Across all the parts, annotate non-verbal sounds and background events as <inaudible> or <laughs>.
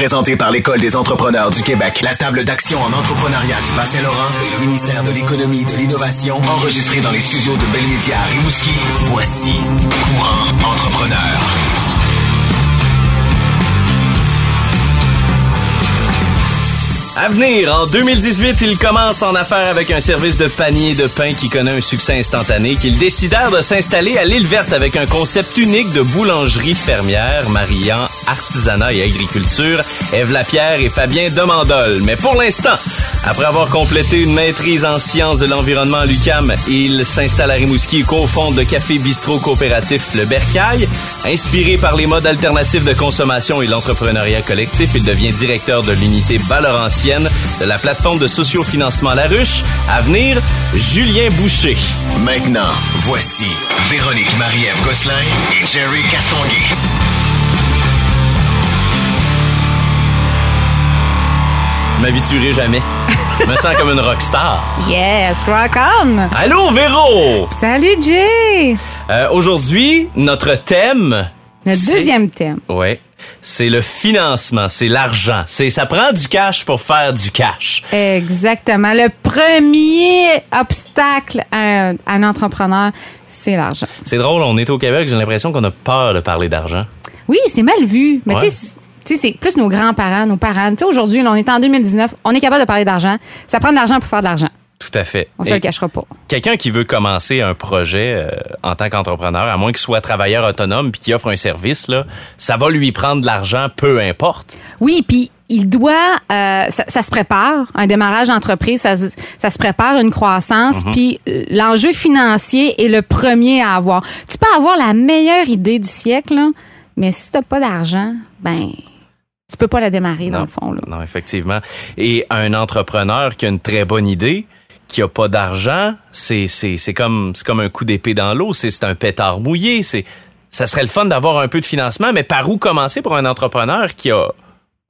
Présenté par l'École des entrepreneurs du Québec, la table d'action en entrepreneuriat du Bas-Saint-Laurent et le ministère de l'Économie et de l'Innovation, enregistré dans les studios de Belmédia à Rimouski, voici Courant Entrepreneur. À venir, en 2018, il commence en affaires avec un service de panier de pain qui connaît un succès instantané, qu'ils décidèrent de s'installer à l'île verte avec un concept unique de boulangerie fermière, mariant artisanat et agriculture, Eve Lapierre et Fabien Demandol. Mais pour l'instant, après avoir complété une maîtrise en sciences de l'environnement à l'UCAM, il s'installe à Rimouski et cofonde le café bistrot coopératif Le Bercail. Inspiré par les modes alternatifs de consommation et l'entrepreneuriat collectif, il devient directeur de l'unité De la plateforme de sociofinancement La Ruche. À venir, Julien Boucher. Maintenant, voici Véronique Marie-Ève Gosselin et Jerry Castonguay. Je m'habituerai jamais. Je me sens comme une rockstar. Yes, rock on! Allô, Véro! Salut, Jay! Euh, Aujourd'hui, notre thème... Notre deuxième thème. Ouais. C'est le financement, c'est l'argent. C'est ça prend du cash pour faire du cash. Exactement. Le premier obstacle à un, à un entrepreneur, c'est l'argent. C'est drôle, on est au Québec, j'ai l'impression qu'on a peur de parler d'argent. Oui, c'est mal vu. Mais Ouais. tu sais, c'est- plus nos grands-parents, nos parents. Tu sais, aujourd'hui, on est en 2019, on est capable de parler d'argent. Ça prend de l'argent pour faire de l'argent. Tout à fait. On se Et le cachera pas. Quelqu'un qui veut commencer un projet euh, en tant qu'entrepreneur, à moins qu'il soit travailleur autonome puis qu'il offre un service, là, ça va lui prendre de l'argent, peu importe. Oui, puis il doit, euh, ça, ça se prépare, un démarrage d'entreprise, ça, se- ça se prépare une croissance, Mhm. puis l'enjeu financier est le premier à avoir. Tu peux avoir la meilleure idée du siècle, là, mais si t'as pas d'argent, ben tu peux pas la démarrer dans le fond. Là. Non, effectivement. Et un entrepreneur qui a une très bonne idée, qui a pas d'argent, c'est c'est c'est comme c'est comme un coup d'épée dans l'eau, c'est c'est un pétard mouillé, c'est ça serait le fun d'avoir un peu de financement, mais par où commencer pour un entrepreneur qui a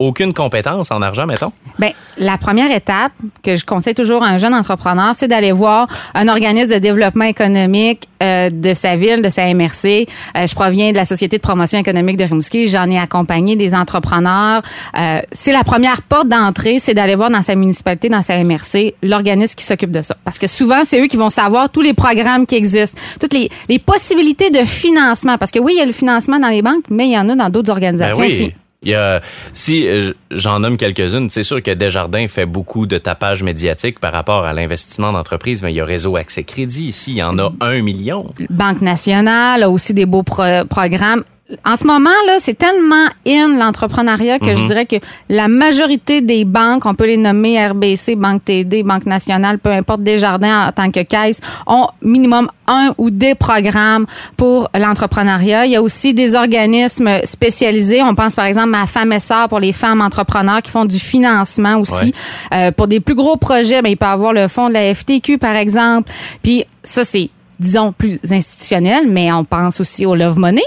aucune compétence en argent, mettons? Ben, la première étape que je conseille toujours à un jeune entrepreneur, c'est d'aller voir un organisme de développement économique euh, de sa ville, de sa MRC. Euh, je proviens de la Société de promotion économique de Rimouski. J'en ai accompagné des entrepreneurs. Euh, c'est la première porte d'entrée, c'est d'aller voir dans sa municipalité, dans sa MRC, l'organisme qui s'occupe de ça. Parce que souvent, c'est eux qui vont savoir tous les programmes qui existent, toutes les, les possibilités de financement. Parce que oui, il y a le financement dans les banques, mais il y en a dans d'autres Ben organisations aussi. Il y a, si euh, j'en nomme quelques-unes, c'est sûr que Desjardins fait beaucoup de tapage médiatique par rapport à l'investissement d'entreprise, mais il y a Réseau Accès Crédit ici, il y en a un million. Banque nationale a aussi des beaux pro- programmes. En ce moment, là, c'est tellement in l'entrepreneuriat que je dirais que la majorité des banques, on peut les nommer RBC, Banque TD, Banque nationale, peu importe, Desjardins en tant que caisse, ont minimum un ou des programmes pour l'entrepreneuriat. Il y a aussi des organismes spécialisés. On pense par exemple à Femmes et Sœurs pour les femmes entrepreneurs qui font du financement aussi. Euh, pour des plus gros projets, ben, il peut y avoir le fonds de la FTQ, par exemple. Puis ça, c'est disons, plus institutionnel, mais on pense aussi au Love Money,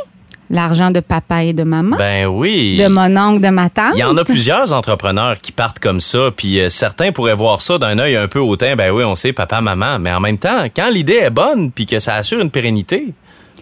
l'argent de papa et de maman, Ben oui. de mon oncle, de ma tante? Il y en a plusieurs entrepreneurs qui partent comme ça, puis euh, certains pourraient voir ça d'un œil un peu hautain. Ben oui, on sait papa, maman, mais en même temps, quand l'idée est bonne, puis que ça assure une pérennité,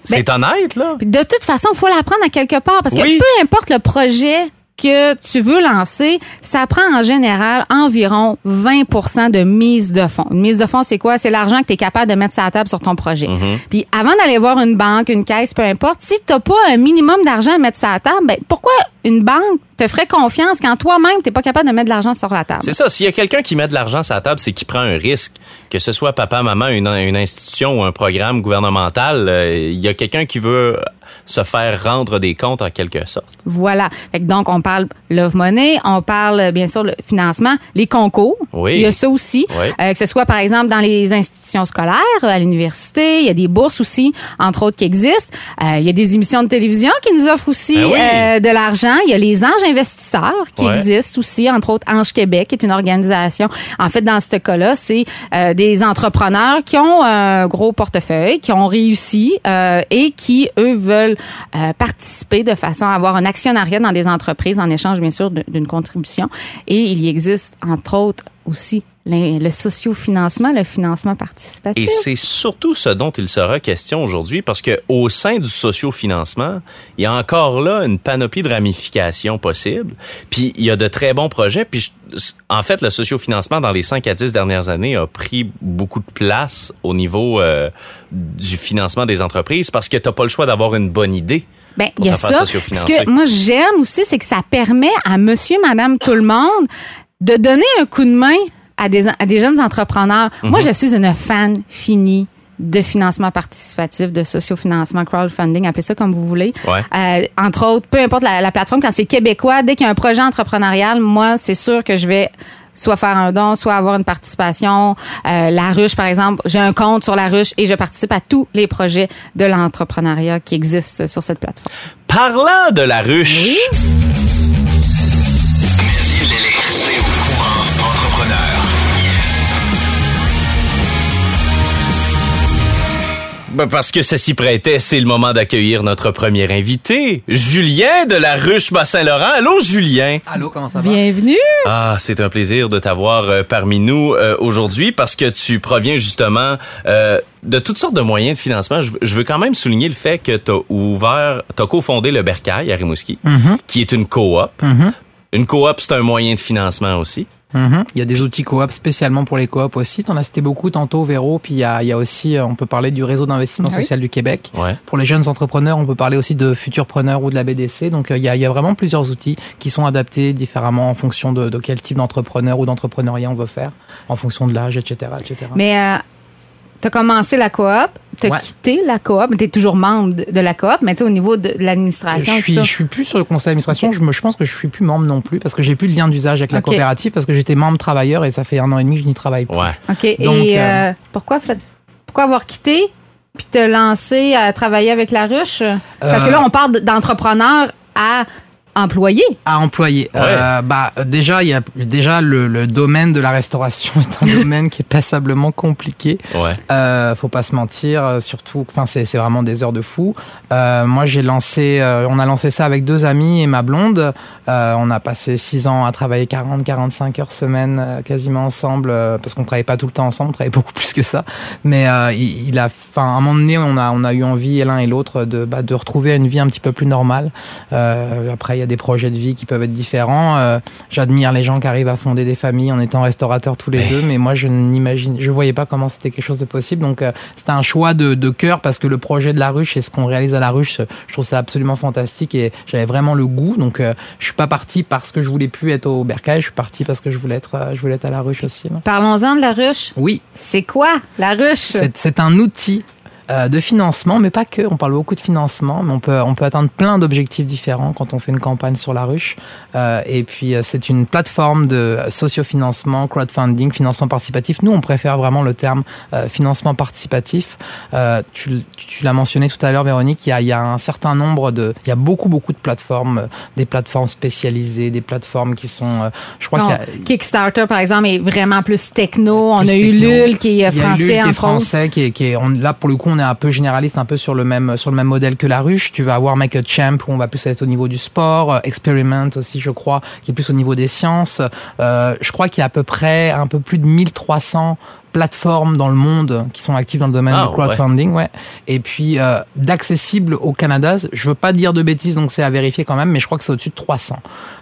c'est honnête là. De toute façon, il faut l'apprendre à quelque part parce que Oui. peu importe le projet que tu veux lancer, ça prend en général environ 20% de mise de fonds. Une mise de fonds, c'est quoi? C'est l'argent que tu es capable de mettre sur la table sur ton projet. Mm-hmm. Puis avant d'aller voir une banque, une caisse, peu importe, si tu pas un minimum d'argent à mettre sur la table, ben, pourquoi une banque te ferait confiance quand toi-même, tu pas capable de mettre de l'argent sur la table? C'est ça. S'il y a quelqu'un qui met de l'argent sur la table, c'est qu'il prend un risque. Que ce soit papa, maman, une, une institution ou un programme gouvernemental, euh, il y a quelqu'un qui veut se faire rendre des comptes en quelque sorte. Voilà. Fait que donc, on parle Love Money, on parle bien sûr le financement, les concours. Oui. Il y a ça aussi. Oui. Euh, que ce soit par exemple dans les institutions scolaires, à l'université, il y a des bourses aussi, entre autres, qui existent. Euh, il y a des émissions de télévision qui nous offrent aussi Ben oui. euh, de l'argent. Il y a les Anges investisseurs qui Ouais. existent aussi, entre autres Ange Québec, qui est une organisation. En fait, dans ce cas-là, c'est euh, des entrepreneurs qui ont un gros portefeuille, qui ont réussi euh, et qui, eux, veulent euh, participer de façon à avoir un actionnariat dans des entreprises en échange, bien sûr, d'une contribution. Et il y existe, entre autres, aussi le, le sociofinancement, le financement participatif. Et c'est surtout ce dont il sera question aujourd'hui parce que au sein du sociofinancement, il y a encore là une panoplie de ramifications possibles. Puis il y a de très bons projets. Puis je- en fait, le sociofinancement dans les 5 à 10 dernières années a pris beaucoup de place au niveau euh, du financement des entreprises parce que t'as pas le choix d'avoir une bonne idée. Ben, il y a ça. Ce que moi j'aime aussi, c'est que ça permet à monsieur, madame, tout le monde de donner un coup de main à des, à des jeunes entrepreneurs. Moi, Mhm. je suis une fan finie de financement participatif, de sociofinancement, crowdfunding, appelez ça comme vous voulez. Ouais. Euh, entre autres, peu importe la, la plateforme, quand c'est québécois, dès qu'il y a un projet entrepreneurial, moi, c'est sûr que je vais soit faire un don, soit avoir une participation. Euh, la ruche, par exemple, j'ai un compte sur la ruche et je participe à tous les projets de l'entrepreneuriat qui existent sur cette plateforme. Parlant de la ruche, Il Ben, parce que ça s'y prêtait, c'est le moment d'accueillir notre premier invité, Julien de la ruche Bas-Saint-Laurent. Allô, Julien? Allô, comment ça va? Bienvenue! Ah, c'est un plaisir de t'avoir euh, parmi nous euh, aujourd'hui parce que tu proviens justement euh, de toutes sortes de moyens de financement. Je, je veux quand même souligner le fait que tu as ouvert, tu as cofondé le Bercail à Rimouski, qui est une coop. Une coop, c'est un moyen de financement aussi. Mhm. Il y a des outils coop spécialement pour les coops aussi. On a cité beaucoup tantôt, Véro. Puis il y a, il y a aussi, euh, on peut parler du réseau d'investissement Ah oui. social du Québec. Ouais. Pour les jeunes entrepreneurs, on peut parler aussi de Futurpreneurs ou de la BDC. Donc euh, il y, a, il y a vraiment plusieurs outils qui sont adaptés différemment en fonction de, de quel type d'entrepreneur ou d'entrepreneuriat on veut faire, en fonction de l'âge, etc., etc. Mais euh, tu as commencé la coop, tu as Ouais. quitté la coop, mais tu es toujours membre de, la coop, mais tu sais, au niveau de, de l'administration, Je suis, je suis plus sur le conseil d'administration. Je, me- je pense que je suis plus membre non plus parce que j'ai plus de lien d'usage avec la coopérative parce que j'étais membre travailleur et ça fait un an et demi que je n'y travaille plus. Ouais. OK. Donc, et euh, euh, pourquoi, fait- pourquoi avoir quitté puis te lancer à travailler avec la ruche? Parce que Euh, là, on parle d'entrepreneur à employé. à employer. Ouais. Euh, bah déjà il y a déjà le, le domaine de la restauration <laughs> est un domaine qui est passablement compliqué. Ouais. Euh, faut pas se mentir, euh, surtout enfin c'est c'est vraiment des heures de fou. Euh, moi j'ai lancé euh, on a lancé ça avec deux amis et ma blonde. Euh, on a passé six ans à travailler 40 45 heures semaine quasiment ensemble euh, parce qu'on travaillait pas tout le temps ensemble, on travaillait <laughs> beaucoup plus que ça. Mais euh, il, il a enfin à un moment donné on a on a eu envie l'un et l'autre de bah, de retrouver une vie un petit peu plus normale. Euh, après, il y a des projets de vie qui peuvent être différents. Euh, J'admire les gens qui arrivent à fonder des familles en étant restaurateurs tous les deux, mais moi, je n'imagine, je voyais pas comment c'était quelque chose de possible. Donc, euh, c'était un choix de, de cœur parce que le projet de la ruche et ce qu'on réalise à la ruche, je trouve ça absolument fantastique et j'avais vraiment le goût. Donc, euh, je suis pas parti parce que je voulais plus être au bercail. Je suis parti parce que je voulais être, euh, je voulais être à la ruche aussi. Parlons-en de la ruche. Oui, C'est quoi la ruche? c'est un outil euh, de financement, mais pas que. On parle beaucoup de financement, mais on peut, on peut atteindre plein d'objectifs différents quand on fait une campagne sur la ruche. Euh, et puis, euh, c'est une plateforme de sociofinancement, crowdfunding, financement participatif. Nous, on préfère vraiment le terme euh, financement participatif. Euh, tu l'as mentionné tout à l'heure, Véronique, il y, a, il y a un certain nombre de... Il y a beaucoup, beaucoup de plateformes, euh, des plateformes spécialisées, des plateformes qui sont... euh, je crois qu'il y a... Kickstarter, par exemple, est vraiment plus techno. on a. Lul qui est français qui en est France. français, qui est, qui est- on- là pour le coup on un peu généraliste, un peu sur le même sur le même modèle que la ruche. Tu vas avoir Make a Champ où on va plus être au niveau du sport, euh, Experiment aussi je crois, qui est plus au niveau des sciences. Euh, je crois qu'il y a à peu près un peu plus de 1300 plateformes dans le monde qui sont actives dans le domaine Ah, du crowdfunding, ouais. Et puis euh, d'accessible au Canada, je veux pas dire de bêtises, donc c'est à vérifier quand même, mais je crois que c'est au-dessus de 300.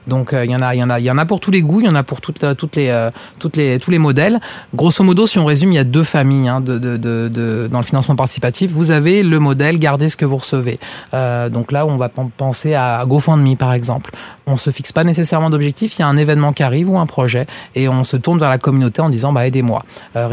Donc euh, il y en a, il y en a, il y en a pour tous les goûts, il y en a pour toutes, euh, toutes les, euh, toutes les, tous les modèles. Grosso modo, si on résume, il y a deux familles hein, de, de, de, de- dans le financement participatif. Vous avez le modèle gardez ce que vous recevez. Donc là, on va pen- penser à GoFundMe par exemple. On se fixe pas nécessairement d'objectif. Il y a un événement qui arrive ou un projet et on se tourne vers la communauté en disant bah aidez-moi.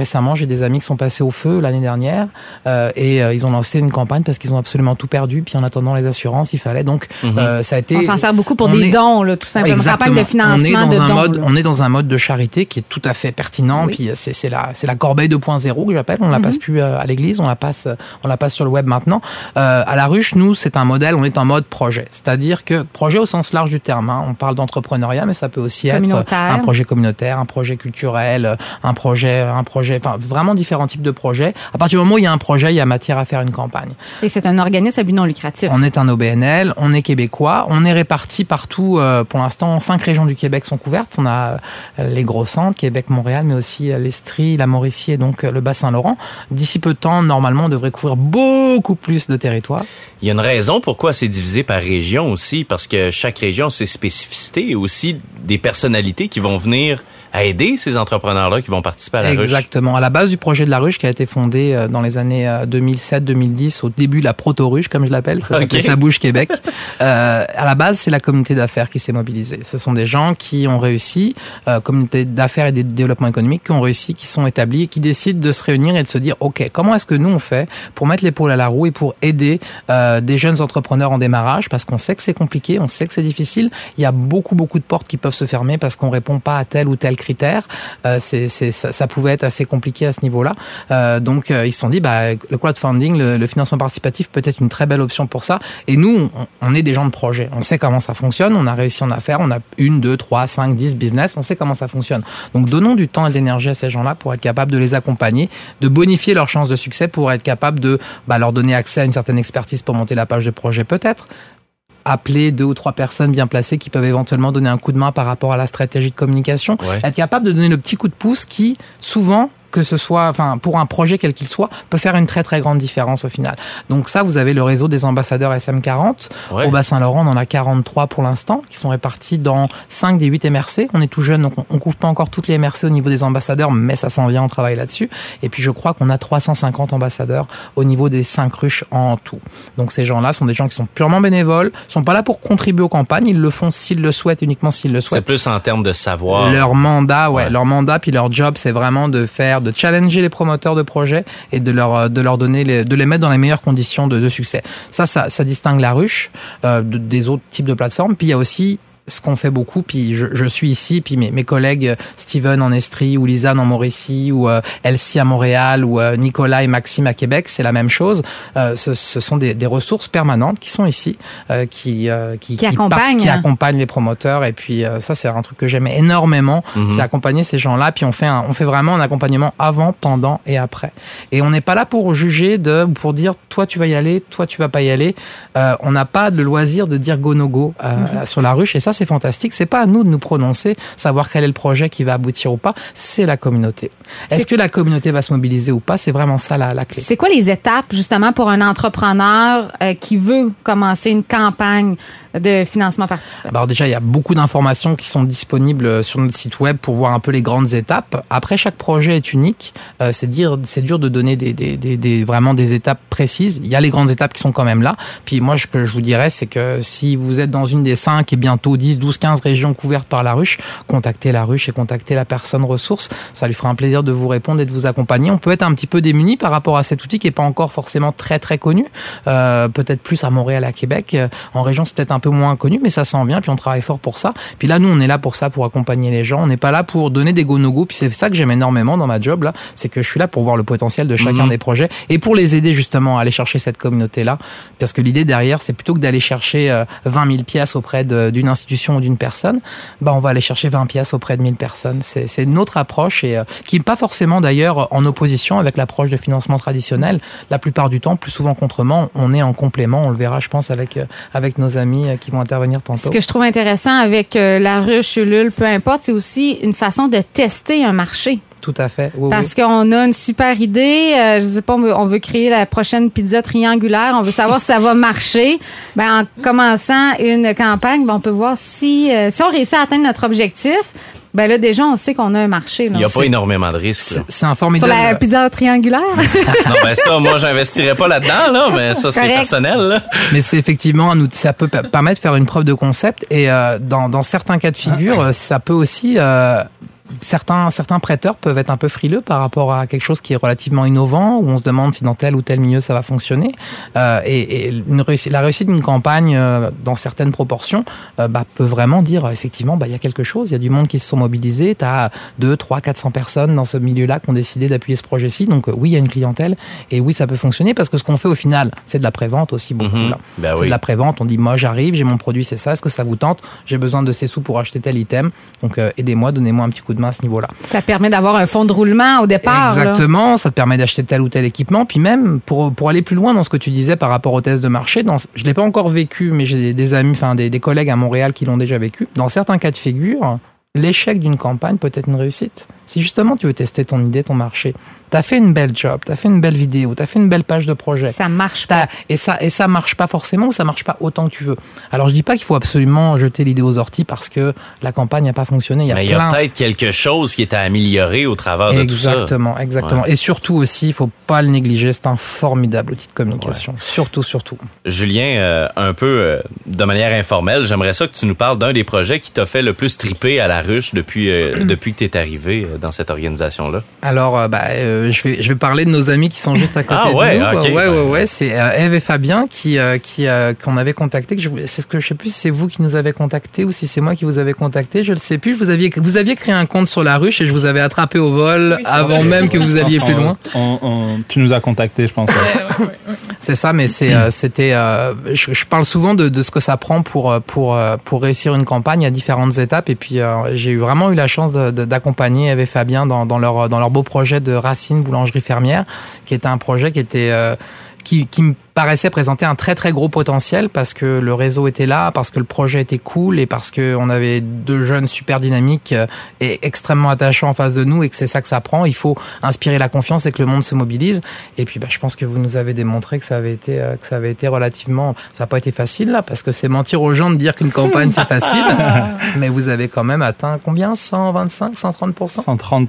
Récemment, j'ai des amis qui sont passés au feu l'année dernière euh, et euh, ils ont lancé une campagne parce qu'ils ont absolument tout perdu. Puis en attendant les assurances, il fallait donc euh, ça a été. On s'en sert beaucoup pour des est- dons, là, tout simplement. Exactement. Campagne de financement on est dans de un dons. mode, là. on est dans un mode de charité qui est tout à fait pertinent. Oui. Puis c'est c'est la c'est la corbeille 2.0 que j'appelle. On la passe plus à l'église, on la passe on la passe sur le web maintenant. Euh, à la ruche, nous c'est un modèle, on est en mode projet, c'est-à-dire que projet au sens large du terme. hein. On parle d'entrepreneuriat, mais ça peut aussi être un projet communautaire, un projet culturel, un projet un projet projets, enfin vraiment différents types de projets. À partir du moment où il y a un projet, il y a matière à faire une campagne. Et c'est un organisme à but non lucratif. On est un OBNL, on est québécois, on est répartis partout. euh, pour l'instant, cinq régions du Québec sont couvertes. On a euh, les gros centres, Québec, Montréal, mais aussi euh, l'Estrie, la Mauricie et donc euh, le Bas-Saint-Laurent. D'ici peu de temps, normalement, on devrait couvrir beaucoup plus de territoires. Il y a une raison pourquoi c'est divisé par région aussi, parce que chaque région a ses spécificités et aussi des personnalités qui vont venir à aider ces entrepreneurs-là qui vont participer à la ruche. Exactement. À la base du projet de la ruche qui a été fondé euh, dans les années 2007-2010, au début de la proto-ruche, comme je l'appelle, ça s'appelait Québec. <laughs> Euh, à la base, c'est la communauté d'affaires qui s'est mobilisée. Ce sont des gens qui ont réussi, euh, communauté d'affaires et de développement économique, qui ont réussi, qui sont établis, et qui décident de se réunir et de se dire, OK, comment est-ce que nous on fait pour mettre l'épaule à la roue et pour aider euh, des jeunes entrepreneurs en démarrage? Parce qu'on sait que c'est compliqué, on sait que c'est difficile. Il y a beaucoup, beaucoup de portes qui peuvent se fermer parce qu'on répond pas à tel ou tel critère. Euh, ça, pouvait être assez compliqué à ce niveau-là. Euh, donc, euh, ils se sont dit, bah, le crowdfunding, le, financement participatif peut être une très belle option pour ça. Et nous, on, on est des gens de projet. On sait comment ça fonctionne. On a réussi en affaires. On a une, deux, trois, cinq, dix business. On sait comment ça fonctionne. Donc, donnons du temps et de l'énergie à ces gens-là pour être capable de les accompagner, de bonifier leurs chances de succès pour être capable de bah, leur donner accès à une certaine expertise pour monter la page de projet peut-être appeler deux ou trois personnes bien placées qui peuvent éventuellement donner un coup de main par rapport à la stratégie de communication, Ouais. être capable de donner le petit coup de pouce qui, souvent, que ce soit, enfin, pour un projet quel qu'il soit, peut faire une très très grande différence au final. Donc ça, vous avez le réseau des ambassadeurs SM40. Ouais. Au Bas-Saint-Laurent, on en a 43 pour l'instant, qui sont répartis dans 5 des 8 MRC. On est tout jeune, donc on, couvre pas encore toutes les MRC au niveau des ambassadeurs, mais ça s'en vient, on travaille là-dessus. Et puis je crois qu'on a 350 ambassadeurs au niveau des 5 ruches en tout. Donc ces gens-là sont des gens qui sont purement bénévoles, sont pas là pour contribuer aux campagnes, ils le font s'ils le souhaitent, uniquement s'ils le C'est souhaitent. plus en termes de savoir. Leur mandat, ouais, Ouais. leur mandat puis leur job, c'est vraiment de faire, de challenger les promoteurs de projets et de leur, euh, de leur donner, les, de les mettre dans les meilleures conditions de, de succès. Ça, ça, distingue la ruche euh, de- des autres types de plateformes. Puis il y a aussi ce qu'on fait beaucoup, puis je, je suis ici, puis mes, mes collègues euh, Steven en Estrie ou Lisanne en Mauricie ou euh, Elsie à Montréal ou euh, Nicolas et Maxime à Québec, c'est la même chose. Euh, ce, ce sont des, des ressources permanentes qui sont ici, euh, qui, euh, qui, accompagnent. qui accompagnent les promoteurs. Et puis euh, ça, c'est un truc que j'aime énormément, Mhm. c'est accompagner ces gens-là. Puis on fait, un, on fait vraiment un accompagnement avant, pendant et après. Et on n'est pas là pour juger, de, ou pour dire toi tu vas y aller, toi tu vas pas y aller. Euh, on n'a pas le loisir de dire go no go euh, Mhm. sur la ruche. Et ça, c'est fantastique. C'est pas à nous de nous prononcer, savoir quel est le projet qui va aboutir ou pas. C'est la communauté. Est-ce que la communauté va se mobiliser ou pas? C'est vraiment ça la, la clé. C'est quoi les étapes justement pour un entrepreneur euh, qui veut commencer une campagne de financement participatif? Alors déjà, il y a beaucoup d'informations qui sont disponibles sur notre site web pour voir un peu les grandes étapes. Après, chaque projet est unique. Euh, c'est dire, c'est dur de donner des, des, des, des- vraiment des étapes précises. Il y a les grandes étapes qui sont quand même là. Puis moi, ce que je vous dirais, c'est que si vous êtes dans une des 5 et bientôt 10, 12, 15 régions couvertes par la ruche, contactez la ruche et contactez la personne ressource. Ça lui fera un plaisir de vous répondre et de vous accompagner. On peut être un petit peu démuni par rapport à cet outil qui est pas encore forcément très très connu. Euh, peut-être plus à Montréal, à Québec. Euh, En région, c'est peut-être un peu moins connu, mais ça s'en vient. Puis on travaille fort pour ça. Puis là, nous, on est là pour ça, pour accompagner les gens. On n'est pas là pour donner des go no go. Puis c'est ça que j'aime énormément dans ma job là, c'est que je suis là pour voir le potentiel de chacun Mhm. des projets et pour les aider justement à aller chercher cette communauté là. Parce que l'idée derrière, c'est plutôt que d'aller chercher euh, 20 000 pièces auprès d'une institution ou d'une personne, bah on va aller chercher 20 pièces auprès de 1000 personnes. C'est notre approche et euh, qui n'est pas forcément d'ailleurs en opposition avec l'approche de financement traditionnel. La plupart du temps, plus souvent qu'autrement, on est en complément. On le verra, je pense, avec euh, avec nos amis euh, qui vont intervenir tantôt. Ce que je trouve intéressant avec la ruche, Ulule, peu importe, c'est aussi une façon de tester un marché. Tout à fait. Oui, Parce oui. qu'on a une super idée, euh, je sais pas, on veut, on veut créer la prochaine pizza triangulaire, on veut savoir si ça va marcher. Ben, en commençant une campagne, ben, on peut voir si, euh, si on réussit à atteindre notre objectif. Ben là, déjà, on sait qu'on a un marché. là. Il n'y a pas énormément de risques. C'est- C'est un Sur formidable. la pizza triangulaire? <laughs> non, ben ça, moi, j'investirais pas là-dedans, là, mais ça, c'est personnel. Là. Mais c'est effectivement un outil, ça peut permettre de faire une preuve de concept et euh, dans, dans certains cas de figure, <clears throat> ça peut aussi euh, certains certains prêteurs peuvent être un peu frileux par rapport à quelque chose qui est relativement innovant où on se demande si dans tel ou tel milieu ça va fonctionner Euh, et, et une réussite, la réussite d'une campagne euh, dans certaines proportions euh, bah, peut vraiment dire effectivement bah il y a quelque chose il y a du monde qui se sont mobilisés tu as 2 3 400 personnes dans ce milieu-là qui ont décidé d'appuyer ce projet-ci donc oui il y a une clientèle et oui ça peut fonctionner parce que ce qu'on fait au final c'est de la prévente aussi beaucoup Mhm. Ben c'est oui. de la prévente. On dit, moi, j'arrive, j'ai mon produit, c'est ça. Est-ce que ça vous tente? J'ai besoin de ces sous pour acheter tel item. Donc, aidez-moi, donnez-moi un petit coup de à ce niveau-là. Ça permet d'avoir un fonds de roulement au départ. là. Exactement, ça te permet d'acheter tel ou tel équipement. Puis même, pour, pour aller plus loin dans ce que tu disais par rapport aux tests de marché, dans, je ne l'ai pas encore vécu, mais j'ai des, des amis, enfin des, des collègues à Montréal qui l'ont déjà vécu. Dans certains cas de figure, l'échec d'une campagne peut être une réussite. Si justement tu veux tester ton idée, ton marché, tu as fait une belle job, tu as fait une belle vidéo, tu as fait une belle page de projet. Ça marche pas. T'as- Et ça, et ça marche pas forcément ou ça marche pas autant que tu veux. Alors je dis pas qu'il faut absolument jeter l'idée aux orties parce que la campagne n'a pas fonctionné. Il y a Mais il y a plein- peut-être quelque chose qui est à améliorer au travers de tout ça. Exactement, exactement. Et surtout aussi, il faut pas le négliger, c'est un formidable outil de communication. Surtout, surtout. Julien, euh, un peu euh, de manière informelle, j'aimerais ça que tu nous parles d'un des projets qui t'a fait le plus triper à la ruche depuis, euh, <clears throat> depuis que tu es arrivé dans cette organisation-là. Alors, euh, bah, euh, je, vais, je vais parler de nos amis qui sont juste à côté Ah ouais, de nous. ok. Ouais, ouais, ouais. C'est euh, Eve et Fabien qui, euh, qui, euh, qu'on avait contacté. Que je voulais- c'est ce que je sais plus si c'est vous qui nous avez contacté ou si c'est moi qui vous avez contacté. Je le sais plus. Vous aviez, vous aviez créé un compte sur la ruche et je vous avais attrapé au vol avant même que vous alliez plus loin. On- on- tu nous as contacté, je pense. ouais. C'est ça, mais c'est, euh, c'était. euh, je, je parle souvent de, de ce que ça prend pour pour pour réussir une campagne. A différentes étapes, et puis euh, j'ai eu vraiment eu la chance de- de- d'accompagner Eve et Fabien dans, dans leur dans leur beau projet de Racine boulangerie fermière, qui était un projet qui était euh, qui, qui me paraissait présenter un très très gros potentiel parce que le réseau était là, parce que le projet était cool et parce que on avait deux jeunes super dynamiques euh, et extrêmement attachants en face de nous et que c'est ça que ça prend. Il faut inspirer la confiance et que le monde se mobilise. Et puis bah, je pense que vous nous avez démontré que ça avait été euh, que ça avait été relativement ça n'a pas été facile là parce que c'est mentir aux gens de dire qu'une campagne c'est facile. <laughs> Mais vous avez quand même atteint combien? 125 130% 133%.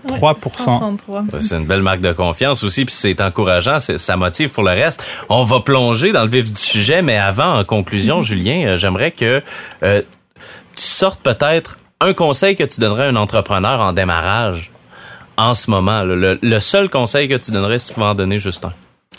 133. C'est une belle marque de confiance aussi, puis c'est encourageant, c'est- ça motive pour le reste. On va plonger dans le vif du sujet, mais avant, en conclusion, Julien, euh, j'aimerais que euh, tu sortes peut-être un conseil que tu donnerais à un entrepreneur en démarrage en ce moment. Le, le seul conseil que tu donnerais, si tu en donner juste un.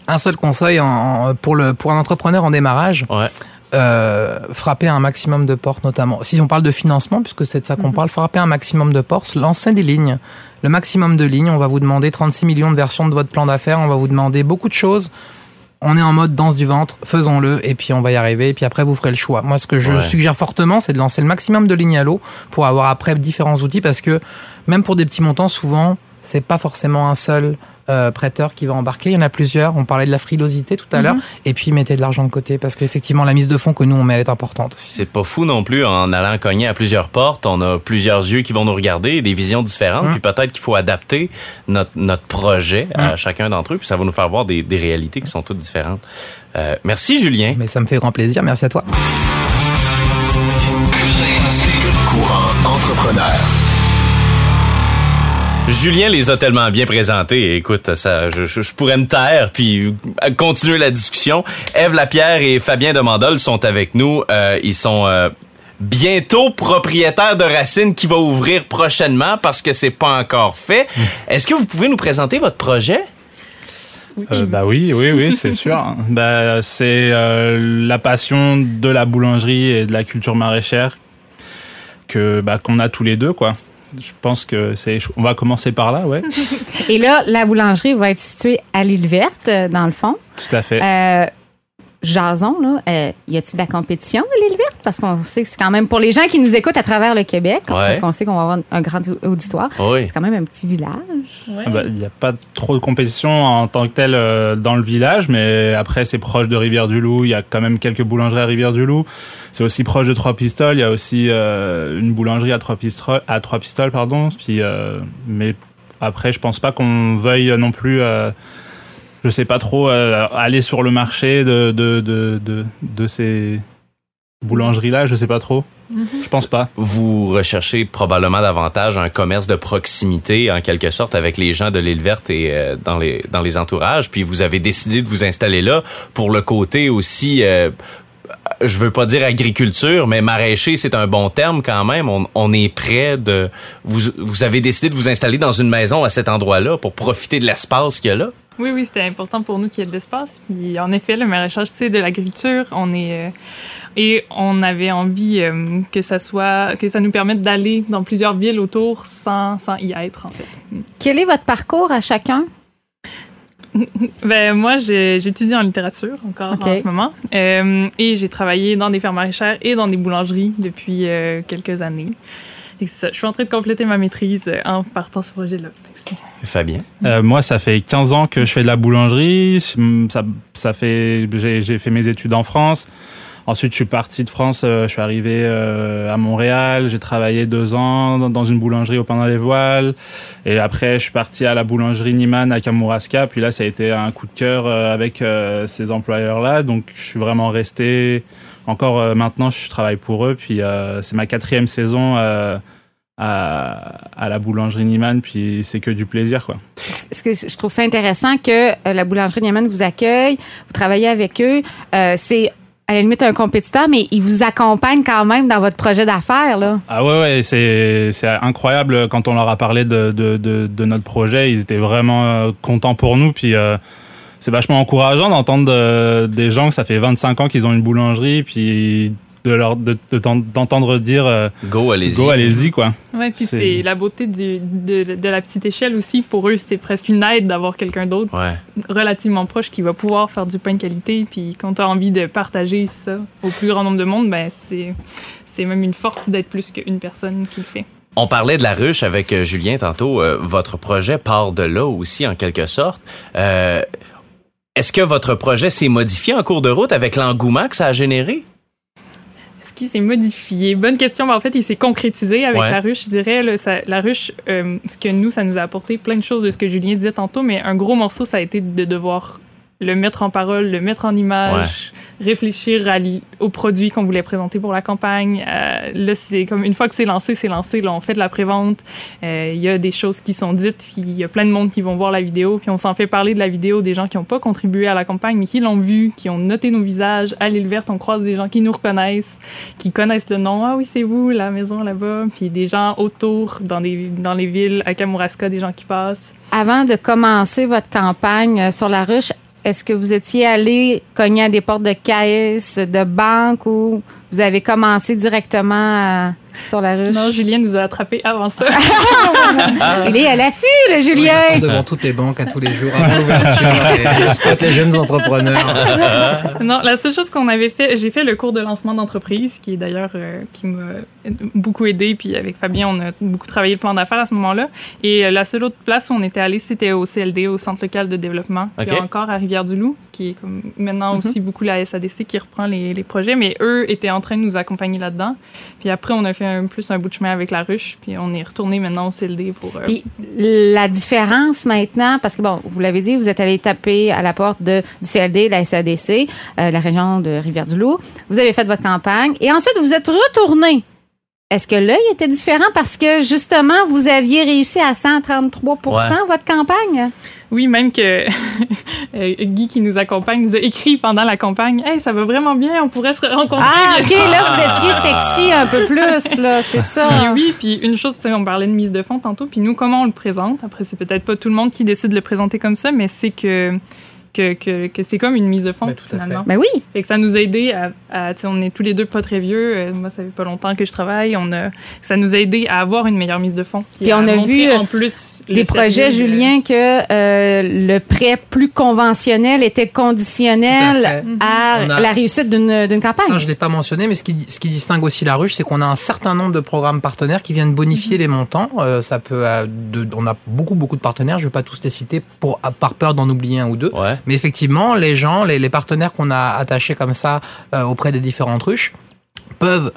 Un seul conseil en- en- pour le pour un entrepreneur en démarrage, Ouais. euh, frapper un maximum de portes notamment. Si on parle de financement, puisque c'est de ça qu'on parle, frapper un maximum de portes, lancer des lignes. Le maximum de lignes, on va vous demander 36 millions de versions de votre plan d'affaires, on va vous demander beaucoup de choses. On est en mode danse du ventre, faisons-le, et puis on va y arriver, et puis après vous ferez le choix. Moi, ce que je Ouais. suggère fortement, c'est de lancer le maximum de lignes à l'eau pour avoir après différents outils, parce que même pour des petits montants, souvent, c'est pas forcément un seul euh, prêteur qui va embarquer. Il y en a plusieurs. On parlait de la frilosité tout à l'heure. Et puis, mettez de l'argent de côté parce qu'effectivement, la mise de fonds que nous, on met, elle est importante aussi. C'est pas fou non plus en allant cogner à plusieurs portes. On a plusieurs yeux qui vont nous regarder, des visions différentes. Hum. Puis peut-être qu'il faut adapter notre, notre projet à chacun d'entre eux. Puis ça va nous faire voir des, des réalités qui sont toutes différentes. Euh, merci Julien. Mais ça me fait grand plaisir. Merci à toi. Courant entrepreneur. Julien les a tellement bien présentés. Écoute, ça, je, je- je pourrais me taire puis continuer la discussion. Eve Lapierre et Fabien Demandol sont avec nous. Euh, ils sont euh, bientôt propriétaires de Racine qui va ouvrir prochainement parce que c'est pas encore fait. Est-ce que vous pouvez nous présenter votre projet? Euh, bah oui, oui, oui, c'est sûr. <laughs> Bah, c'est euh, la passion de la boulangerie et de la culture maraîchère que bah, qu'on a tous les deux, quoi. Je pense que c'est. On va commencer par là, ouais. <laughs> Et là, la boulangerie va être située à l'île verte, euh, dans le fond. Tout à fait. Euh, Jason, là, euh, y a-t-il de la compétition à l'île verte? Parce qu'on sait que c'est quand même pour les gens qui nous écoutent à travers le Québec, parce qu'on sait qu'on va avoir un grand auditoire. Oui. C'est quand même un petit village. Ah bah, Il n'y a pas trop de compétition en tant que telle euh, dans le village, mais après c'est proche de Rivière-du-Loup, il y a quand même quelques boulangeries à Rivière-du-Loup. C'est aussi proche de Trois Pistoles, il y a aussi euh, une boulangerie à Trois Pistoles, à Trois Pistoles pardon. Puis, euh, mais après, je pense pas qu'on veuille non plus, euh, je sais pas trop, euh, aller sur le marché de, de, de, de, de ces boulangeries-là, je sais pas trop. Je pense pas. Vous recherchez probablement davantage un commerce de proximité, en quelque sorte, avec les gens de l'île verte et euh, dans les dans les entourages. Puis vous avez décidé de vous installer là pour le côté aussi. euh, je veux pas dire agriculture, mais maraîcher, c'est un bon terme quand même. On, on est près de. Vous, vous avez décidé de vous installer dans une maison à cet endroit-là pour profiter de l'espace qu'il y a là? Oui, oui, c'était important pour nous qu'il y ait de l'espace. Puis en effet, le maraîchage, c'est de l'agriculture. On est euh, et on avait envie euh, que ça soit que ça nous permette d'aller dans plusieurs villes autour sans, sans y être en fait. Quel est votre parcours à chacun? <laughs> Ben moi, j'étudie en littérature encore en ce moment Euh, et j'ai travaillé dans des fermes maraîchères et dans des boulangeries depuis euh, quelques années. Et c'est ça, je suis en train de compléter ma maîtrise euh, en partant ce projet-là. Fabien. Euh, moi, ça fait 15 ans que je fais de la boulangerie. Ça, ça fait, j'ai j'ai fait mes études en France. Ensuite, je suis parti de France. euh, je suis arrivé euh, à Montréal. J'ai travaillé deux ans dans- une boulangerie au Pain dans les Voiles. Et après, je suis parti à la boulangerie Niman à Kamouraska. Puis là, ça a été un coup de cœur euh, avec ces employeurs-là. Donc, je suis vraiment resté. Encore maintenant, je travaille pour eux. Puis c'est ma quatrième saison. à, la boulangerie Niman, puis c'est que du plaisir, quoi. Je trouve ça intéressant que la boulangerie Nieman vous accueille, vous travaillez avec eux. C'est à la limite un compétiteur, mais ils vous accompagnent quand même dans votre projet d'affaires. Ah ouais, ouais c'est, c'est incroyable quand on leur a parlé de, de, notre projet. Ils étaient vraiment euh, contents pour nous. Puis euh, c'est vachement encourageant d'entendre de- des gens que ça fait 25 ans qu'ils ont une boulangerie, puis de leur, de, de d'entendre dire euh, Go, allez-y. go, allez-y, quoi. Ouais, puis C'est- la beauté du, de, de la petite échelle aussi. Pour eux, c'est presque une aide d'avoir quelqu'un d'autre Ouais. relativement proche qui va pouvoir faire du pain de qualité. Puis quand tu as envie de partager ça au plus grand nombre de monde, ben c'est, c'est même une force d'être plus qu'une personne qui le fait. On parlait de la ruche avec euh, Julien tantôt. Euh, votre projet part de là aussi, en quelque sorte. Euh, Est-ce que votre projet s'est modifié en cours de route avec l'engouement que ça a généré? Qu'il s'est modifié? Bonne question. Ben, en fait, il s'est concrétisé avec Ouais. la ruche, je dirais. ça- la ruche, euh, ce que nous, ça nous a apporté plein de choses de ce que Julien disait tantôt, mais un gros morceau, ça a été de devoir le mettre en parole, le mettre en image, réfléchir à aux produits qu'on voulait présenter pour la campagne. Euh, là, c'est comme une fois que c'est lancé, c'est lancé. Là, on fait de la prévente. Euh, Il y a des choses qui sont dites, puis il y a plein de monde qui vont voir la vidéo, puis on s'en fait parler de la vidéo des gens qui n'ont pas contribué à la campagne, mais qui l'ont vu, qui ont noté nos visages. À l'île verte, on croise des gens qui nous reconnaissent, qui connaissent le nom. Ah oui, c'est vous, la maison là-bas. Puis des gens autour, dans, des, dans les villes, à Kamouraska, des gens qui passent. Avant de commencer votre campagne euh, sur la ruche, est-ce que vous étiez allé cogner à des portes de caisse, de banque ou vous avez commencé directement euh, sur la ruche? Non, Julien nous a attrapés avant ça. <laughs> Il est à l'affût, le Oui, Julien! j'attends devant toutes les banques à tous les jours avant l'ouverture. spot les jeunes entrepreneurs. non, la seule chose qu'on avait fait, j'ai fait le cours de lancement d'entreprise, qui est d'ailleurs euh, qui m'a beaucoup aidé. Puis avec Fabien, on a beaucoup travaillé le plan d'affaires à ce moment-là. Et euh, la seule autre place où on était allé, c'était au CLD, au Centre local de développement, puis Ok. encore à Rivière-du-Loup, qui est comme maintenant aussi beaucoup la SADC qui reprend les, les projets. Mais eux étaient en train de nous accompagner là-dedans. Puis après, on a fait un, plus un bout de chemin avec la ruche. Puis on est retourné maintenant au CLD pour. euh, Puis la différence maintenant, parce que bon, vous l'avez dit, vous êtes allé taper à la porte de, du CLD, de la SADC, euh, la région de Rivière-du-Loup. Vous avez fait votre campagne et ensuite vous êtes retourné. Est-ce que l'œil était différent parce que justement vous aviez réussi à 133 Ouais. votre campagne? Oui, même que <laughs> euh, Guy qui nous accompagne nous a écrit pendant la campagne Hey, ça va vraiment bien, on pourrait se rencontrer. Ah, <laughs> OK, là vous étiez sexy un peu plus, là, c'est ça. Oui, puis une chose, tu sais, on parlait de mise de fond tantôt, puis nous, comment on le présente? Après, c'est peut-être pas tout le monde qui décide de le présenter comme ça, mais c'est que, que, que, que c'est comme une mise de fond, Ben, tout à fait. finalement. Ben oui. Fait que ça nous a aidé à, à- tu sais, on est tous les deux pas très vieux. euh, moi, ça fait pas longtemps que je travaille. On a, ça nous a aidé à avoir une meilleure mise de fond. Puis on a vu, en plus Des projets, Julien, que euh, le prêt plus conventionnel était conditionnel à, a- la réussite d'une campagne. Ça, je ne l'ai pas mentionné, mais ce qui, ce qui distingue aussi la ruche, c'est qu'on a un certain nombre de programmes partenaires qui viennent bonifier les montants. Euh, ça peut, euh, de- on a beaucoup, beaucoup de partenaires. Je ne vais pas tous les citer pour, par peur d'en oublier un ou deux. Ouais. Mais effectivement, les gens, les, les partenaires qu'on a attachés comme ça euh, auprès des différentes ruches peuvent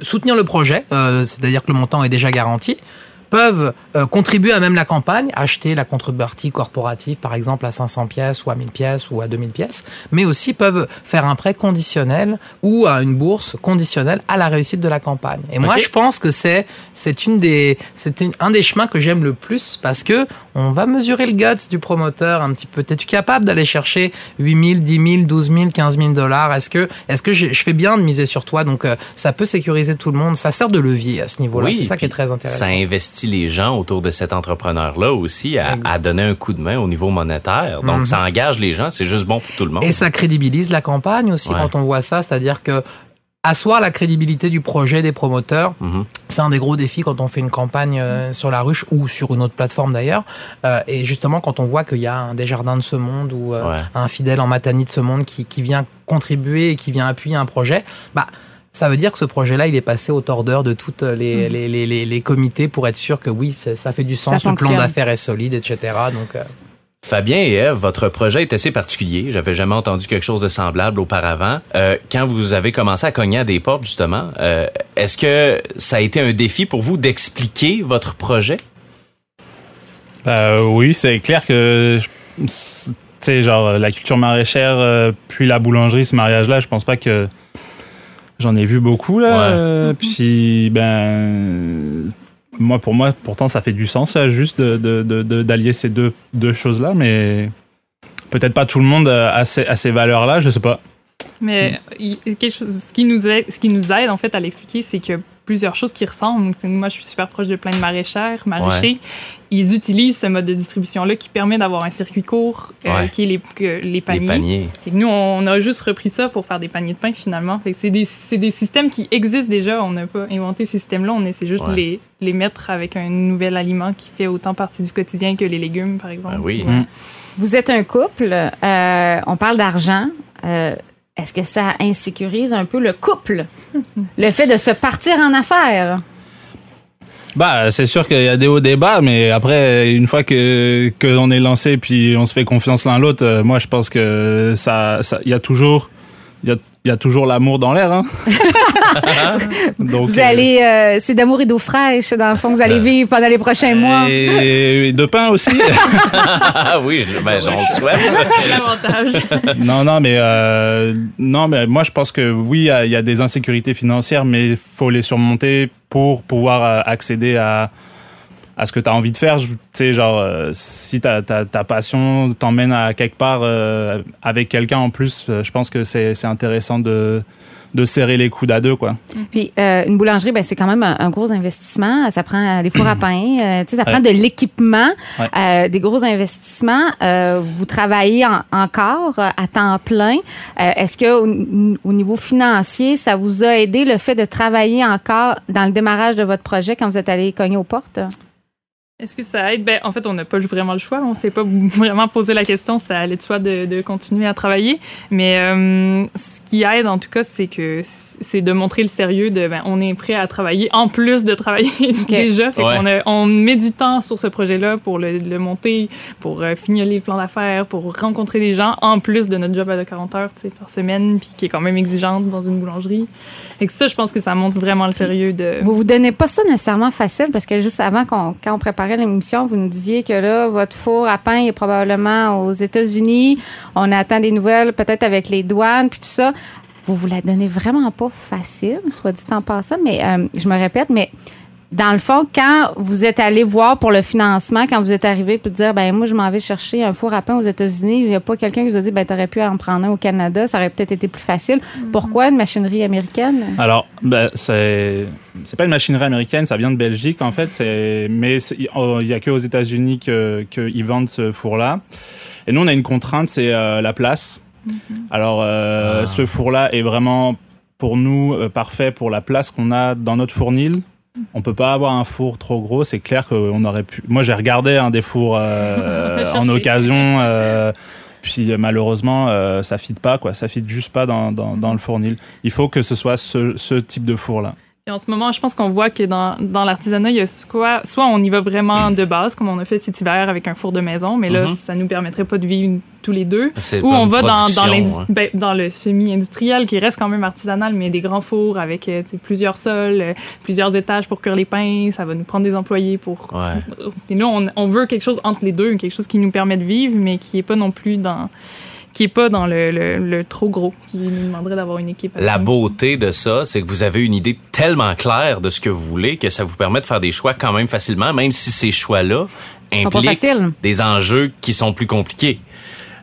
soutenir le projet, euh, c'est-à-dire que le montant est déjà garanti, peuvent euh, contribuer à même la campagne, acheter la contrepartie corporative par exemple à 500 pièces ou à 1000 pièces ou à 2000 pièces, mais aussi peuvent faire un prêt conditionnel ou à une bourse conditionnelle à la réussite de la campagne. Et moi je pense que c'est c'est une des c'est un des chemins que j'aime le plus parce que on va mesurer le guts du promoteur un petit peu. Es-tu capable d'aller chercher 8 000, 10 000, 12 000, 15 000 dollars? Est-ce que est-ce que je, je fais bien de miser sur toi? Donc euh, ça peut sécuriser tout le monde. Ça sert de levier à ce niveau-là. Oui, c'est ça qui est très intéressant. Ça investit les gens autour de cet entrepreneur-là aussi à, à donner un coup de main au niveau monétaire. Donc, Mhm. ça engage les gens, c'est juste bon pour tout le monde. Et ça crédibilise la campagne aussi Ouais. quand on voit ça, c'est-à-dire que asseoir la crédibilité du projet des promoteurs, Mhm. c'est un des gros défis quand on fait une campagne euh, sur la ruche ou sur une autre plateforme d'ailleurs. Euh, et justement, quand on voit qu'il y a un Desjardins de ce monde ou euh, Ouais. un fidèle en Matanie de ce monde qui, qui vient contribuer et qui vient appuyer un projet, bah Ça veut dire que ce projet-là, il est passé au tordeur de tous les, les, les, les, les comités pour être sûr que oui, ça, ça fait du Ça sens, le plan d'affaires est solide, etc. Donc, euh, Fabien et Eve, votre projet est assez particulier. J'avais jamais entendu quelque chose de semblable auparavant. Euh, quand vous avez commencé à cogner à des portes, justement, euh, est-ce que ça a été un défi pour vous d'expliquer votre projet? Euh, oui, c'est clair que, tu sais, genre, la culture maraîchère, euh, puis la boulangerie, ce mariage-là, je pense pas que j'en ai vu beaucoup, là. Ouais. Euh, Puis, ben, moi, pour moi, pourtant, ça fait du sens, juste de- de- de- d'allier ces deux, deux choses-là, mais peut-être pas tout le monde a ces, ces valeurs-là, je sais pas. Mais quelque chose, ce, qui nous aide, ce qui nous aide, en fait, à l'expliquer, c'est a plusieurs choses qui ressemblent. Moi, je suis super proche de plein de maraîchères, maraîchers. Ils utilisent ce mode de distribution-là qui permet d'avoir un circuit court, euh, Ouais. qui est les, que- les paniers. Les paniers. Et nous, on a juste repris ça pour faire des paniers de pain, finalement. Fait que c'est des, c'est des systèmes qui existent déjà. On n'a pas inventé ces systèmes-là. On essaie juste Ouais. de les, les mettre avec un nouvel aliment qui fait autant partie du quotidien que les légumes, par exemple. Ben oui. Mm. Vous êtes un couple, euh, on parle d'argent. Euh, Est-ce que ça insécurise un peu le couple? Le fait de se partir en affaires? Bah, c'est sûr qu'il y a des hauts débats, mais après, une fois que qu'on est lancé, puis on se fait confiance l'un l'autre, euh, moi, je pense que ça, il y a toujours, il y a toujours l'amour dans l'air, hein. <laughs> Donc, Vous euh, allez, euh, c'est d'amour et d'eau fraîche, dans le fond, vous allez vivre pendant les prochains mois. et, et de pain aussi. Ah <laughs> oui, je- ben, on le souhaite. <laughs> C'est l'avantage. non, non, mais euh, non, mais moi, je pense que oui, il y y, a des insécurités financières, mais il faut les surmonter pour pouvoir euh, accéder à à ce que tu as envie de faire. Tu sais, genre, euh, si ta, ta, ta passion t'emmène à quelque part euh, avec quelqu'un en plus, euh, je pense que c'est c'est intéressant de, de serrer les coudes à deux, quoi. Puis une boulangerie, ben, c'est quand même un, un gros investissement. Ça prend des fours à pain, tu sais, ça prend de l'équipement, Ouais. des gros investissements. Vous travaillez en- encore à temps plein. Est-ce que au, au niveau financier, ça vous a aidé le fait de travailler encore dans le démarrage de votre projet quand vous êtes allé cogner aux portes? Est-ce que ça aide? Ben, en fait, on n'a pas vraiment le choix. On ne s'est pas <laughs> vraiment posé la question. Ça allait de soi de, de continuer à travailler. Mais euh, ce qui aide, en tout cas, c'est que c'est de montrer le sérieux de ben, on est prêt à travailler en plus de travailler <laughs> déjà. Fait Ouais. qu'on a- on met du temps sur ce projet-là pour le, le monter, pour euh, finir les plans d'affaires, pour rencontrer des gens en plus de notre job à 40 heures tu sais, par semaine, puis qui est quand même exigeante dans une boulangerie. Et que ça, je pense que ça montre vraiment le sérieux de. Vous vous donnez pas ça nécessairement facile parce que juste avant, qu'on- quand on préparait l'émission, vous nous disiez que là, votre four à pain est probablement aux États-Unis. On attend des nouvelles peut-être avec les douanes puis tout ça. Vous vous la donnez vraiment pas facile, soit dit en passant, mais euh, je me répète, mais dans le fond, quand vous êtes allé voir pour le financement, quand vous êtes arrivé pour dire, ben moi, je m'en vais chercher un four à pain aux États-Unis, il n'y a pas quelqu'un qui vous a dit, ben t'aurais pu en prendre un au Canada, ça aurait peut-être été plus facile. Pourquoi une machinerie américaine? Alors, ben, c'est c'est pas une machinerie américaine, ça vient de Belgique en fait, mais il y a que aux États-Unis que qu'ils vendent ce four-là. Et nous, on a une contrainte, c'est euh, la place. Alors, euh, ce four-là est vraiment pour nous euh, parfait pour la place qu'on a dans notre fournil. On peut pas avoir un four trop gros. C'est clair qu'on aurait pu. Moi, j'ai regardé un des fours euh, <laughs> en occasion. euh, puis euh, malheureusement, euh, ça fit pas quoi. Ça fit juste pas dans, dans, dans le fournil. Il faut que ce soit ce, ce type de four là. Et en ce moment, je pense qu'on voit que dans, dans l'artisanat, il y a soit, soit on y va vraiment de base, comme on a fait cet hiver avec un four de maison, mais là, Mhm. ça nous permettrait pas de vivre tous les deux. Ou on va dans, hein. ben, dans le semi-industriel, qui reste quand même artisanal, mais des grands fours avec euh, plusieurs sols, euh, plusieurs étages pour cuire les pains. Ça va nous prendre des employés pour... Ouais. Et là, on, on veut quelque chose entre les deux, quelque chose qui nous permet de vivre, mais qui est pas non plus dans... qui est pas dans le, le- le trop gros, qui nous demanderait d'avoir une équipe. La beauté de ça, c'est que vous avez une idée tellement claire de ce que vous voulez que ça vous permet de faire des choix quand même facilement, même si ces choix-là impliquent des enjeux qui sont plus compliqués.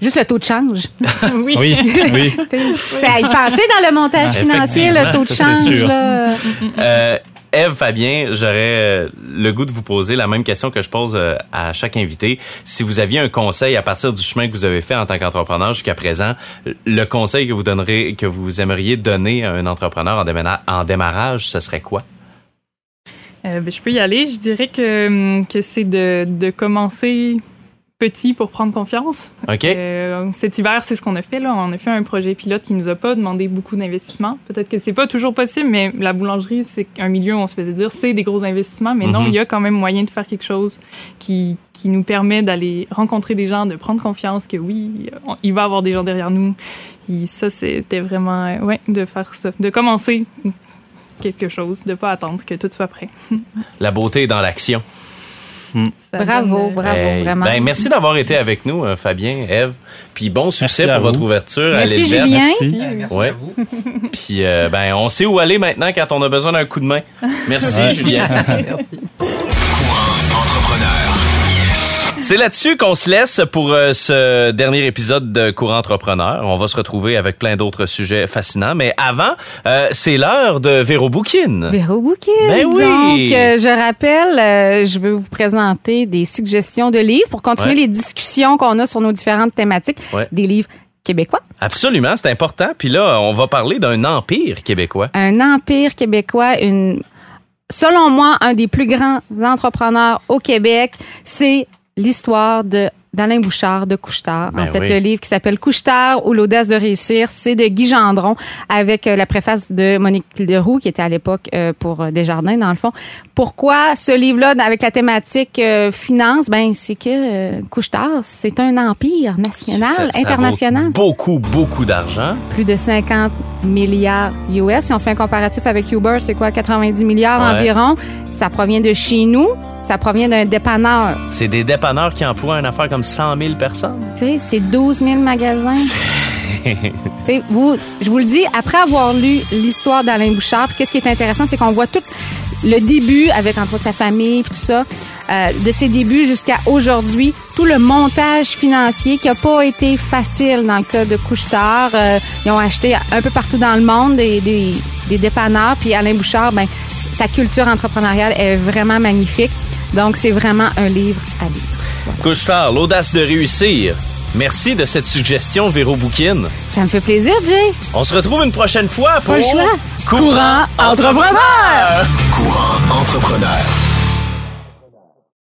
Juste le taux de change. <laughs> oui. Oui, oui. <laughs> C'est à y penser dans le montage Ah, financier, le taux de ça, change. Là. Euh, Eve, Fabien, j'aurais euh, le goût de vous poser la même question que je pose euh, à chaque invité. Si vous aviez un conseil à partir du chemin que vous avez fait en tant qu'entrepreneur jusqu'à présent, le conseil que vous donnerez, que vous aimeriez donner à un entrepreneur en, démarrage, ce serait quoi? Euh, ben, je peux y aller. Je dirais que, hum, que c'est de, de commencer petit pour prendre confiance. OK. Euh, cet hiver, c'est ce qu'on a fait. Là. On a fait un projet pilote qui nous a pas demandé beaucoup d'investissement. Peut-être que c'est pas toujours possible, mais la boulangerie, c'est un milieu où on se faisait dire c'est des gros investissements. Mais non, Mhm. il y a quand même moyen de faire quelque chose qui, qui nous permet d'aller rencontrer des gens, de prendre confiance que oui, on- il va y avoir des gens derrière nous. Et ça, c'était vraiment, euh, ouais, de faire ça, de commencer quelque chose, de pas attendre que tout soit prêt. La beauté est dans l'action. Ça Bravo, euh, bravo, Hey, vraiment. ben, merci d'avoir été avec nous, euh, Fabien, Eve. Puis bon succès pour votre ouverture à Merci. Julien. Merci. Merci Ouais. à vous. <laughs> Puis euh, ben, on sait où aller maintenant quand on a besoin d'un coup de main. Merci, Ouais. Julien. <laughs> Merci. C'est là-dessus qu'on se laisse pour euh, ce dernier épisode de Courant Entrepreneur. On va se retrouver avec plein d'autres sujets fascinants. Mais avant, euh, c'est l'heure de Véro Bouquin. Véro Bouquet. Ben oui. Donc, euh, je rappelle, je veux vous présenter des suggestions de livres pour continuer Ouais. les discussions qu'on a sur nos différentes thématiques. Ouais. Des livres québécois. Absolument, c'est important. Puis là, on va parler d'un empire québécois. Un empire québécois, une, selon moi, un des plus grands entrepreneurs au Québec. C'est l'histoire de d'Alain Bouchard de Couchetard. Ben en fait, oui. le livre qui s'appelle Couchetard ou l'audace de réussir, c'est de Guy Gendron avec euh, la préface de Monique Leroux qui était à l'époque euh, pour euh, Desjardins dans le fond. Pourquoi ce livre-là avec la thématique euh, finance? Ben c'est que euh, Couchetard, c'est un empire national, Ça- ça international vaut beaucoup, beaucoup d'argent. plus de 50 milliards US. Si on fait un comparatif avec Uber, c'est quoi, 90 milliards Ouais. environ? Ça provient de chez nous. Ça provient d'un dépanneur. C'est des dépanneurs qui emploient une affaire comme 100 000 personnes. Tu sais, c'est 12 000 magasins. <laughs> Tu sais, vous, je vous le dis, après avoir lu l'histoire d'Alain Bouchard, qu'est-ce qui est intéressant, c'est qu'on voit tout le début avec entre autres sa famille puis tout ça, euh, de ses débuts jusqu'à aujourd'hui, tout le montage financier qui a pas été facile dans le cas de Couchetard. Euh, ils ont acheté un peu partout dans le monde des, des, des dépanneurs, puis Alain Bouchard, ben, sa culture entrepreneuriale est vraiment magnifique. Donc, c'est vraiment un livre à lire. Couche-tard, l'audace de réussir. Merci de cette suggestion, Véro Bouquin. Ça me fait plaisir, Jay. On se retrouve une prochaine fois pour Pas le choix. Courant Entrepreneur. Courant entrepreneur.